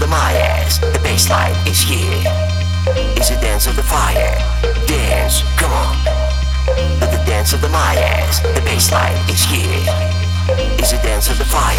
the Mayas. The baseline is here. It's a dance of the fire. Dance, come on. But the dance of the Mayas. The baseline is here. It's a dance of the fire.